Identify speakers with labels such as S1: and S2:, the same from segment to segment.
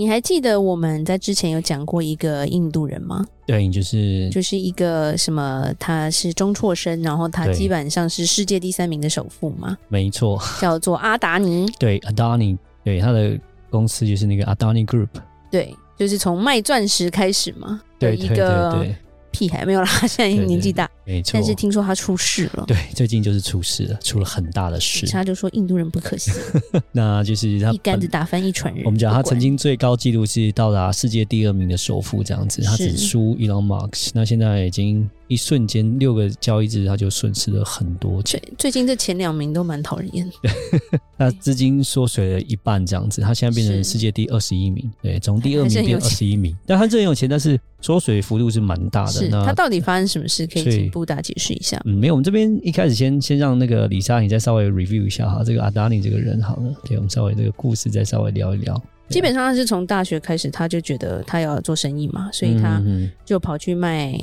S1: 你还记得我们在之前有讲过一个印度人吗？
S2: 对，就是
S1: 就是一个什么，他是中辍生，然后他基本上是世界第三名的首富嘛？
S2: 没错，
S1: 叫做阿达尼。对，
S2: 阿达尼，对，他的公司就是那个阿达尼 Group。
S1: 对，就是从卖钻石开始嘛？
S2: 对，一个，对。
S1: 屁孩没有啦，现在年纪大，
S2: 没错。
S1: 但是听说他出事了，
S2: 对，最近就是出事了，出了很大的事。
S1: 他就说印度人不可信，
S2: 那就是他
S1: 一竿子打翻一船人。
S2: 我们讲他曾经最高纪录是到达世界第二名的首富这样子，他只输 Elon Musk，那现在已经。一瞬间六个交易日，他就损失了很多钱。
S1: 最最近这前两名都蛮讨人厌的。
S2: 那资金缩水了一半，这样子，他现在变成世界第二十一名。对，从第二名变二十一名。但他真有钱，但是缩水幅度是蛮大的。
S1: 他到底发生什么事？可以请布大解释一下。
S2: 嗯，没有，我们这边一开始先先让那个李莎，你再稍微 review 一下哈，这个阿达尼这个人好了。对，我们稍微这个故事再稍微聊一聊。
S1: 基本上他是从大学开始，他就觉得他要做生意嘛，所以他就跑去卖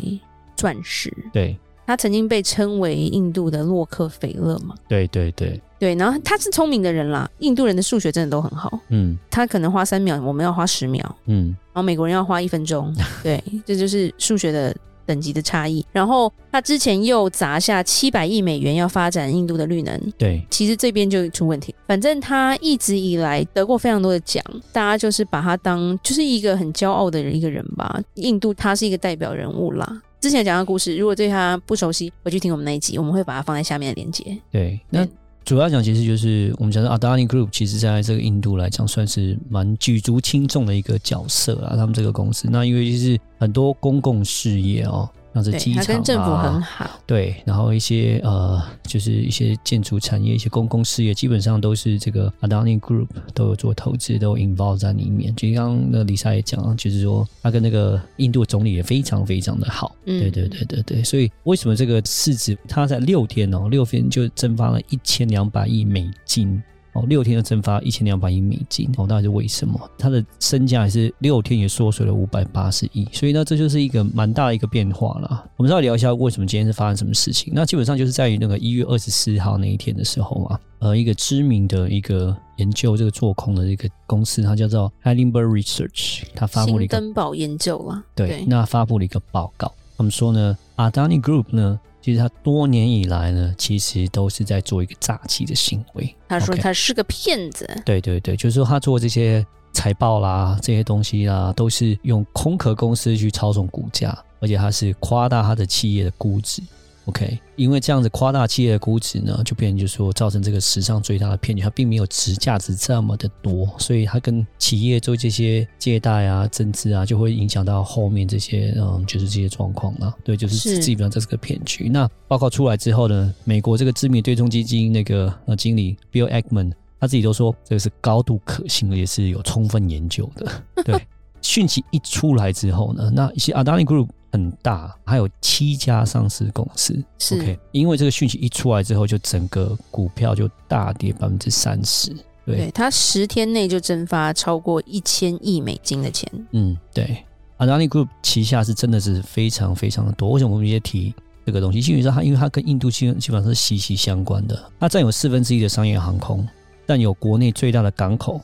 S1: 钻石。
S2: 对。
S1: 他曾经被称为印度的洛克菲勒嘛？
S2: 对对对
S1: 对，然后他是聪明的人啦。印度人的数学真的都很好，嗯，他可能花三秒，我们要花十秒，嗯，然后美国人要花一分钟，对，这就是数学的等级的差异。然后他之前又砸下七百亿美元要发展印度的绿能，
S2: 对，
S1: 其实这边就出问题。反正他一直以来得过非常多的奖，大家就是把他当就是一个很骄傲的一个人吧。印度他是一个代表人物啦。之前讲的故事，如果对他不熟悉，回去听我们那一集，我们会把它放在下面的链接。
S2: 对，那主要讲其实就是我们讲的 Adani Group，其实在这个印度来讲，算是蛮举足轻重的一个角色啊。他们这个公司，那因为就是很多公共事业哦。像是机场啊，
S1: 跟政府很好。
S2: 对，然后一些呃，就是一些建筑产业、一些公共事业，基本上都是这个 Adani Group 都有做投资，都有 involve 在里面。就刚刚那李莎也讲，就是说他跟那个印度总理也非常非常的好。嗯，对对对对对。所以为什么这个市值，它在六天哦，六天就蒸发了一千两百亿美金。哦，六天就蒸发一千两百亿美金，哦，到底是为什么？它的身价也是六天也缩水了五百八十亿，所以呢，这就是一个蛮大的一个变化了。我们再聊一下为什么今天是发生什么事情？那基本上就是在于那个一月二十四号那一天的时候嘛，呃，一个知名的一个研究这个做空的一个公司，它叫做 Heidelberg Research，它发布了一个
S1: 登堡研究啊，
S2: 对，对，那发布了一个报告，他们说呢，Adani Group 呢。其实他多年以来呢，其实都是在做一个诈欺的行为。
S1: 他说他是个骗子。
S2: 对对对，就是说他做这些财报啦，这些东西啦，都是用空壳公司去操纵股价，而且他是夸大他的企业的估值。OK，因为这样子夸大企业的估值呢，就变成就是说造成这个史上最大的骗局，它并没有值价值这么的多，所以它跟企业做这些借贷啊、增资啊，就会影响到后面这些嗯，就是这些状况了。对，就是基本上这是个骗局。那报告出来之后呢，美国这个知名对冲基金那个呃经理 Bill Ackman 他自己都说这个是高度可信，也是有充分研究的。对，讯息一出来之后呢，那一些 Adani Group。很大，还有七家上市公司。是，OK，因为这个讯息一出来之后，就整个股票就大跌百分之三十。
S1: 对，它十天内就蒸发超过一千亿美金的钱。
S2: 嗯，对，Adani Group 旗下是真的是非常非常的多。为什么我们也提这个东西？基本上它因为它跟印度基本基本上是息息相关的。它占有四分之一的商业航空，占有国内最大的港口，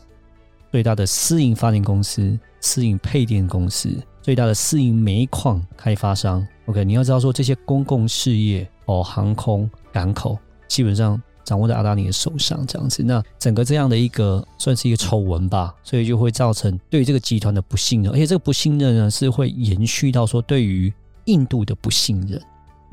S2: 最大的私营发电公司、私营配电公司。最大的私营煤矿开发商，OK，你要知道说这些公共事业哦，航空、港口基本上掌握在阿达尼的手上，这样子，那整个这样的一个算是一个丑闻吧，所以就会造成对这个集团的不信任，而且这个不信任呢是会延续到说对于印度的不信任。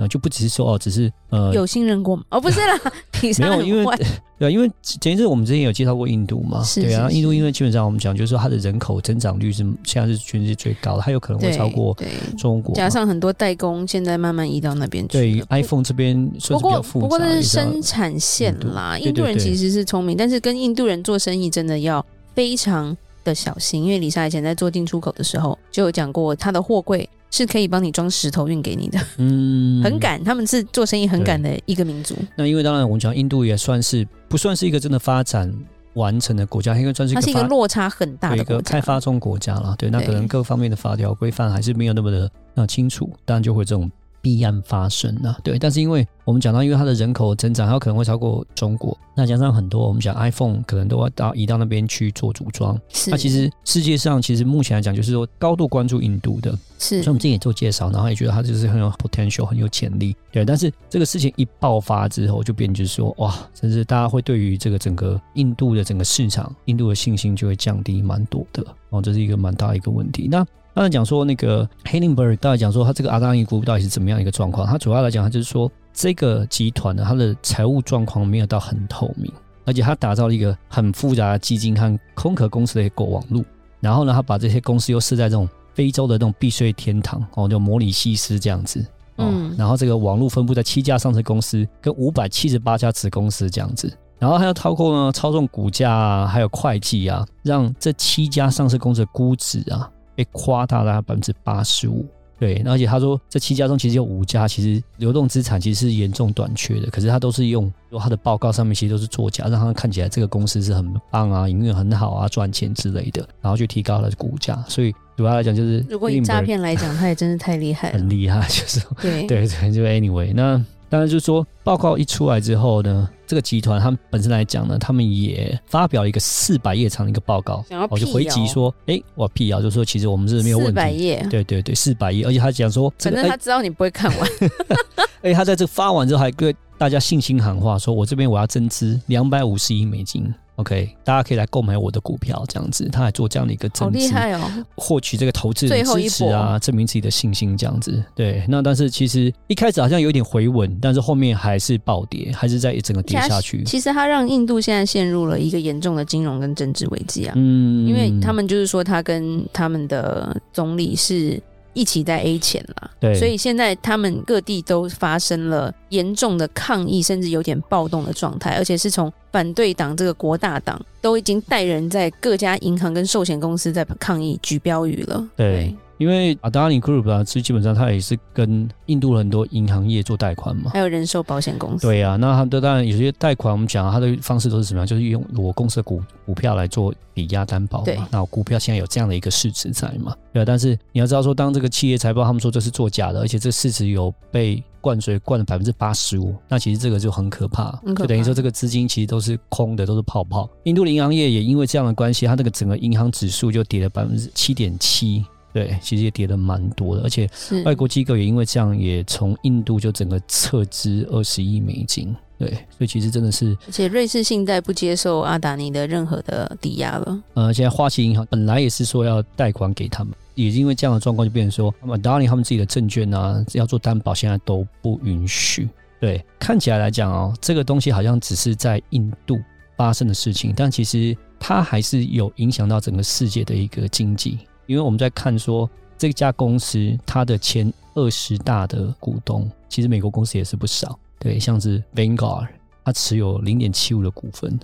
S2: 呃，就不只是说哦，只是呃，
S1: 有信任过吗？哦，不是啦，
S2: 没有，因为 对，因为前一阵我们之前有介绍过印度嘛，是是是对啊，印度因为基本上我们讲就是说它的人口增长率是现在是全世界最高的，它有可能会超过中国，
S1: 加上很多代工现在慢慢移到那边去。
S2: 对，iPhone 这边不过不过这是
S1: 生产线啦，印度人其实是聪明，但是跟印度人做生意真的要非常的小心，因为李莎以前在做进出口的时候就有讲过，他的货柜。是可以帮你装石头运给你的。嗯，很敢，他们是做生意很敢的一个民族。
S2: 那因为当然我们讲印度也算是不算是一个真的发展完成的国家，因为算是
S1: 它是一个落差很大的
S2: 一个开发中国家了。对，那可能各方面的法条规范还是没有那么的那清楚，当然就会这种。弊案发生了，对，但是因为我们讲到，因为它的人口增长，它可能会超过中国，那加上很多我们讲 iPhone 可能都要到移到那边去做组装。是，那其实世界上其实目前来讲，就是说高度关注印度的，是，所以我们之前也做介绍，然后也觉得它就是很有 potential，很有潜力，对。但是这个事情一爆发之后，就变成就是说，哇，甚至大家会对于这个整个印度的整个市场，印度的信心就会降低蛮多的，哦，这是一个蛮大一个问题。那刚才讲说那个 Hindenburg，大概讲说他这个阿达尼 Group 到底是怎么样一个状况？他主要来讲，他就是说这个集团呢，它的财务状况没有到很透明，而且他打造了一个很复杂的基金和空壳公司的一个网络。然后呢，他把这些公司又设在这种非洲的那种避税天堂哦，就摩里西斯这样子哦。嗯。然后这个网络分布在七家上市公司跟五百七十八家子公司这样子。然后还要透过呢操纵股价啊，还有会计啊，让这七家上市公司的估值啊。被夸大了百分之八十五，对，而且他说这七家中其实有五家其实流动资产其实是严重短缺的，可是他都是用说他的报告上面其实都是作假，让他看起来这个公司是很棒啊，营运很好啊，赚钱之类的，然后去提高了股价。所以主要来讲就是，
S1: 如果以诈骗来讲，他也真是太厉害了，
S2: 很厉害，就是对对对，就 anyway 那。当然，就是说，报告一出来之后呢，这个集团他们本身来讲呢，他们也发表了一个四百页长的一个报告，我就回击说，哎，我辟谣，就是说其实我们是没有问题，四百页，对对对，四百页，而且他讲说，
S1: 反正他知道你不会看完，
S2: 而且他在这发完之后还对大家信心喊话，说我这边我要增资两百五十亿美金。OK，大家可以来购买我的股票，这样子，他还做这样的一个增资，
S1: 好厉害哦！
S2: 获取这个投资人支持啊，证明自己的信心，这样子。对，那但是其实一开始好像有点回稳，但是后面还是暴跌，还是在一整个跌下去。
S1: 其实他让印度现在陷入了一个严重的金融跟政治危机啊，嗯，因为他们就是说他跟他们的总理是。一起在 A 钱了，对，所以现在他们各地都发生了严重的抗议，甚至有点暴动的状态，而且是从反对党这个国大党都已经带人在各家银行跟寿险公司在抗议举标语了，对。对因为 Adani Group 啊，其基本上它也是跟印度很多银行业做贷款嘛，还有人寿保险公司。
S2: 对啊，那他们当然有些贷款，我们讲它的方式都是什么样？就是用我公司的股股票来做抵押担保嘛。对，那我股票现在有这样的一个市值在嘛？对啊，但是你要知道说，当这个企业财报他们说这是作假的，而且这市值有被灌水灌了百分之八十五，那其实这个就很可怕，很可怕，就等于说这个资金其实都是空的，都是泡泡。印度的银行业也因为这样的关系，它那个整个银行指数就跌了百分之七点七。对，其实也跌的蛮多的，而且外国机构也因为这样，也从印度就整个撤资二十亿美金。对，所以其实真的是，
S1: 而且瑞士信贷不接受阿达尼的任何的抵押了。
S2: 呃，现在花旗银行本来也是说要贷款给他们，也因为这样的状况，就变成说，阿达尼他们自己的证券啊，要做担保，现在都不允许。对，看起来来讲哦，这个东西好像只是在印度发生的事情，但其实它还是有影响到整个世界的一个经济。因为我们在看说这家公司它的前二十大的股东，其实美国公司也是不少，对，像是 Vanguard，它持有零点七五的股份，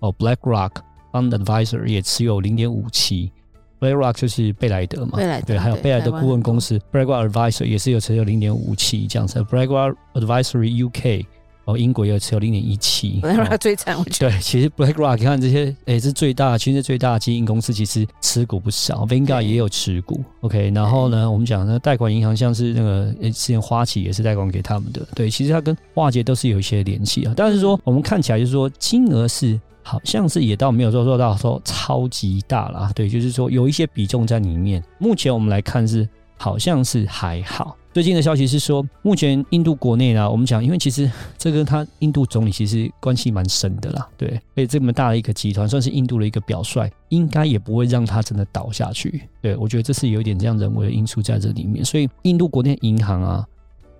S2: 哦，BlackRock Fund Advisor 也持有零点五七，BlackRock 就是贝莱德嘛，对，还有贝莱德顾问公司 BlackRock Advisor 也是有持有零点五七这样子，BlackRock Advisory UK。哦，英国也有持有零点一七，
S1: BlackRock 最惨，我觉得。
S2: 对，其实 BlackRock 你看这些，哎，是最大，其实最大的基金公司，其实持股不少，Vanguard 也有持股。OK，然后呢，我们讲那贷款银行，像是那个之前花旗也是贷款给他们的。对，其实它跟华尔街都是有一些联系啊。但是说，我们看起来就是说，金额是好像是也倒没有说做到说超级大啦。对，就是说有一些比重在里面。目前我们来看是好像是还好。最近的消息是说，目前印度国内呢，我们讲，因为其实这跟他印度总理其实关系蛮深的啦，对，被这么大的一个集团，算是印度的一个表率，应该也不会让他真的倒下去。对，我觉得这是有一点这样人为的因素在这里面，所以印度国内银行啊，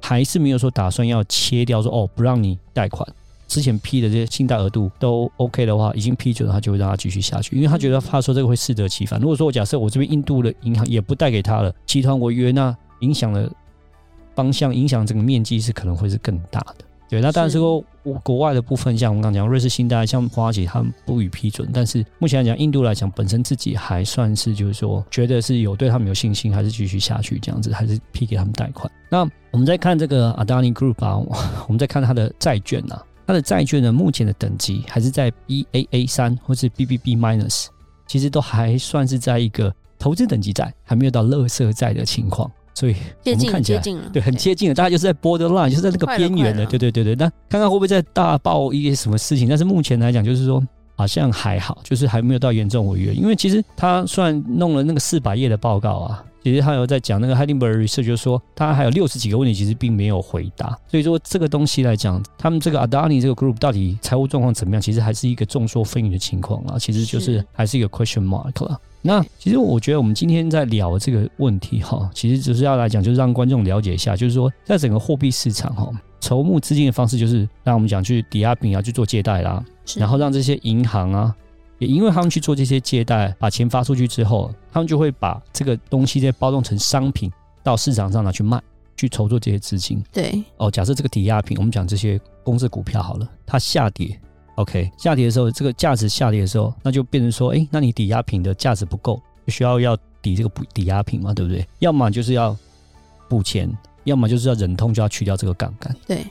S2: 还是没有说打算要切掉说哦，不让你贷款，之前批的这些信贷额度都 OK 的话，已经批准了，他就会让他继续下去，因为他觉得怕说这个会适得其反。如果说我假设我这边印度的银行也不贷给他了，集团违约，那影响了。方向影响这个面积是可能会是更大的，对。那当然说国外的部分，像我们刚刚讲瑞士信贷，像花旗他们不予批准。但是目前来讲，印度来讲本身自己还算是就是说，觉得是有对他们有信心，还是继续下去这样子，还是批给他们贷款。那我们再看这个 Adani Group 啊，我们再看它的债券啊，它的债券呢，目前的等级还是在 Baa 三或是 BBB minus，其实都还算是在一个投资等级债，还没有到垃圾债的情况。所以我们看起来对很接近了，大概就是在 borderline，就是在那个边缘的，对对对对。那看看会不会再大爆一些什么事情？但是目前来讲，就是说好像还好，就是还没有到严重违约。因为其实他算弄了那个四百页的报告啊，其实他有在讲那个 Heidelberg Research，就是说他还有六十几个问题，其实并没有回答。所以说这个东西来讲，他们这个 Adani 这个 group 到底财务状况怎么样？其实还是一个众说纷纭的情况啊，其实就是还是一个 question mark 了。那其实我觉得我们今天在聊这个问题哈，其实只是要来讲，就是让观众了解一下，就是说在整个货币市场哈，筹募资金的方式就是让我们讲去抵押品啊去做借贷啦，然后让这些银行啊，也因为他们去做这些借贷，把钱发出去之后，他们就会把这个东西再包装成商品到市场上拿去卖，去筹措这些资金。
S1: 对
S2: 哦，假设这个抵押品，我们讲这些公司股票好了，它下跌。OK，下跌的时候，这个价值下跌的时候，那就变成说，哎，那你抵押品的价值不够，需要要抵这个补抵押品嘛，对不对？要么就是要补钱，要么就是要忍痛就要去掉这个杠杆。
S1: 对，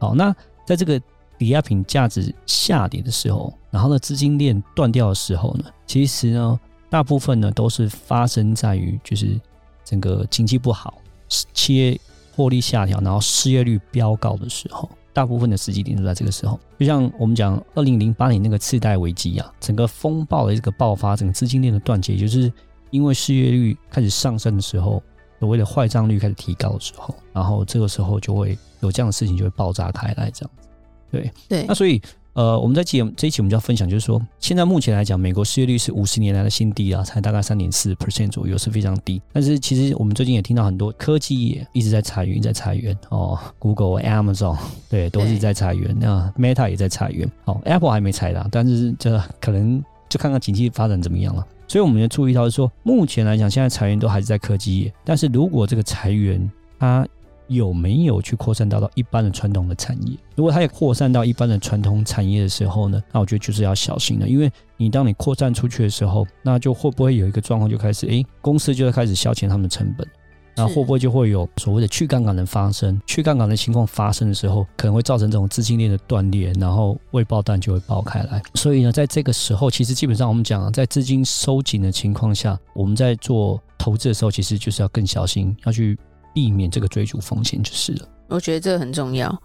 S2: 好，那在这个抵押品价值下跌的时候，然后呢，资金链断掉的时候呢，其实呢，大部分呢都是发生在于就是整个经济不好，企业获利下调，然后失业率飙高的时候。大部分的时机点都在这个时候，就像我们讲二零零八年那个次贷危机啊，整个风暴的这个爆发，整个资金链的断结，就是因为失业率开始上升的时候，所谓的坏账率开始提高的时候，然后这个时候就会有这样的事情就会爆炸开来，这样子，对
S1: 对，
S2: 那所以。呃，我们在节这一期我们就要分享，就是说，现在目前来讲，美国失业率是五十年来的新低啊，才大概三点四 percent 左右，是非常低。但是其实我们最近也听到很多科技业一直在裁员，在裁员哦，Google、Amazon 对，都是在裁员。那 Meta 也在裁员，哦，Apple 还没裁啦，但是这可能就看看经济发展怎么样了。所以我们要注意到是说，目前来讲，现在裁员都还是在科技业，但是如果这个裁员它有没有去扩散到到一般的传统的产业？如果它也扩散到一般的传统产业的时候呢，那我觉得就是要小心了，因为你当你扩散出去的时候，那就会不会有一个状况就开始，诶，公司就会开始消遣他们的成本，那会不会就会有所谓的去杠杆的发生？去杠杆的情况发生的时候，可能会造成这种资金链的断裂，然后未爆弹就会爆开来。所以呢，在这个时候，其实基本上我们讲，在资金收紧的情况下，我们在做投资的时候，其实就是要更小心，要去。避免这个追逐风险就是了。
S1: 我觉得这个很重要，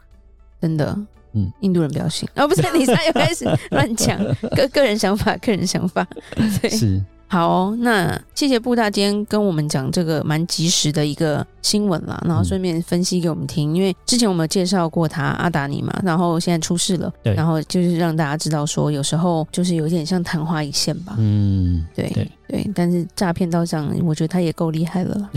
S1: 真的。嗯，印度人不要信。哦，不是，你现在又开始乱讲 个个人想法，个人想法。对，
S2: 是。
S1: 好哦，那谢谢布大今天跟我们讲这个蛮及时的一个新闻啦，然后顺便分析给我们听。嗯、因为之前我们有介绍过他阿达尼嘛，然后现在出事了，对，然后就是让大家知道说，有时候就是有点像昙花一现吧。嗯，对对对，但是诈骗到这样，我觉得他也够厉害了，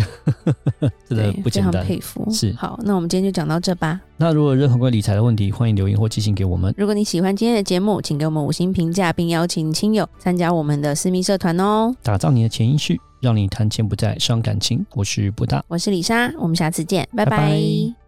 S2: 真的不简单，
S1: 非常佩服。
S2: 是，
S1: 好，那我们今天就讲到这吧。
S2: 那如果有任何关于理财的问题，欢迎留言或寄信给我们。
S1: 如果你喜欢今天的节目，请给我们五星评价，并邀请亲友参加我们的私密社团哦。
S2: 打造你的潜意识，让你谈钱不再伤感情。我是布大，
S1: 我是李莎，我们下次见，拜拜。拜拜。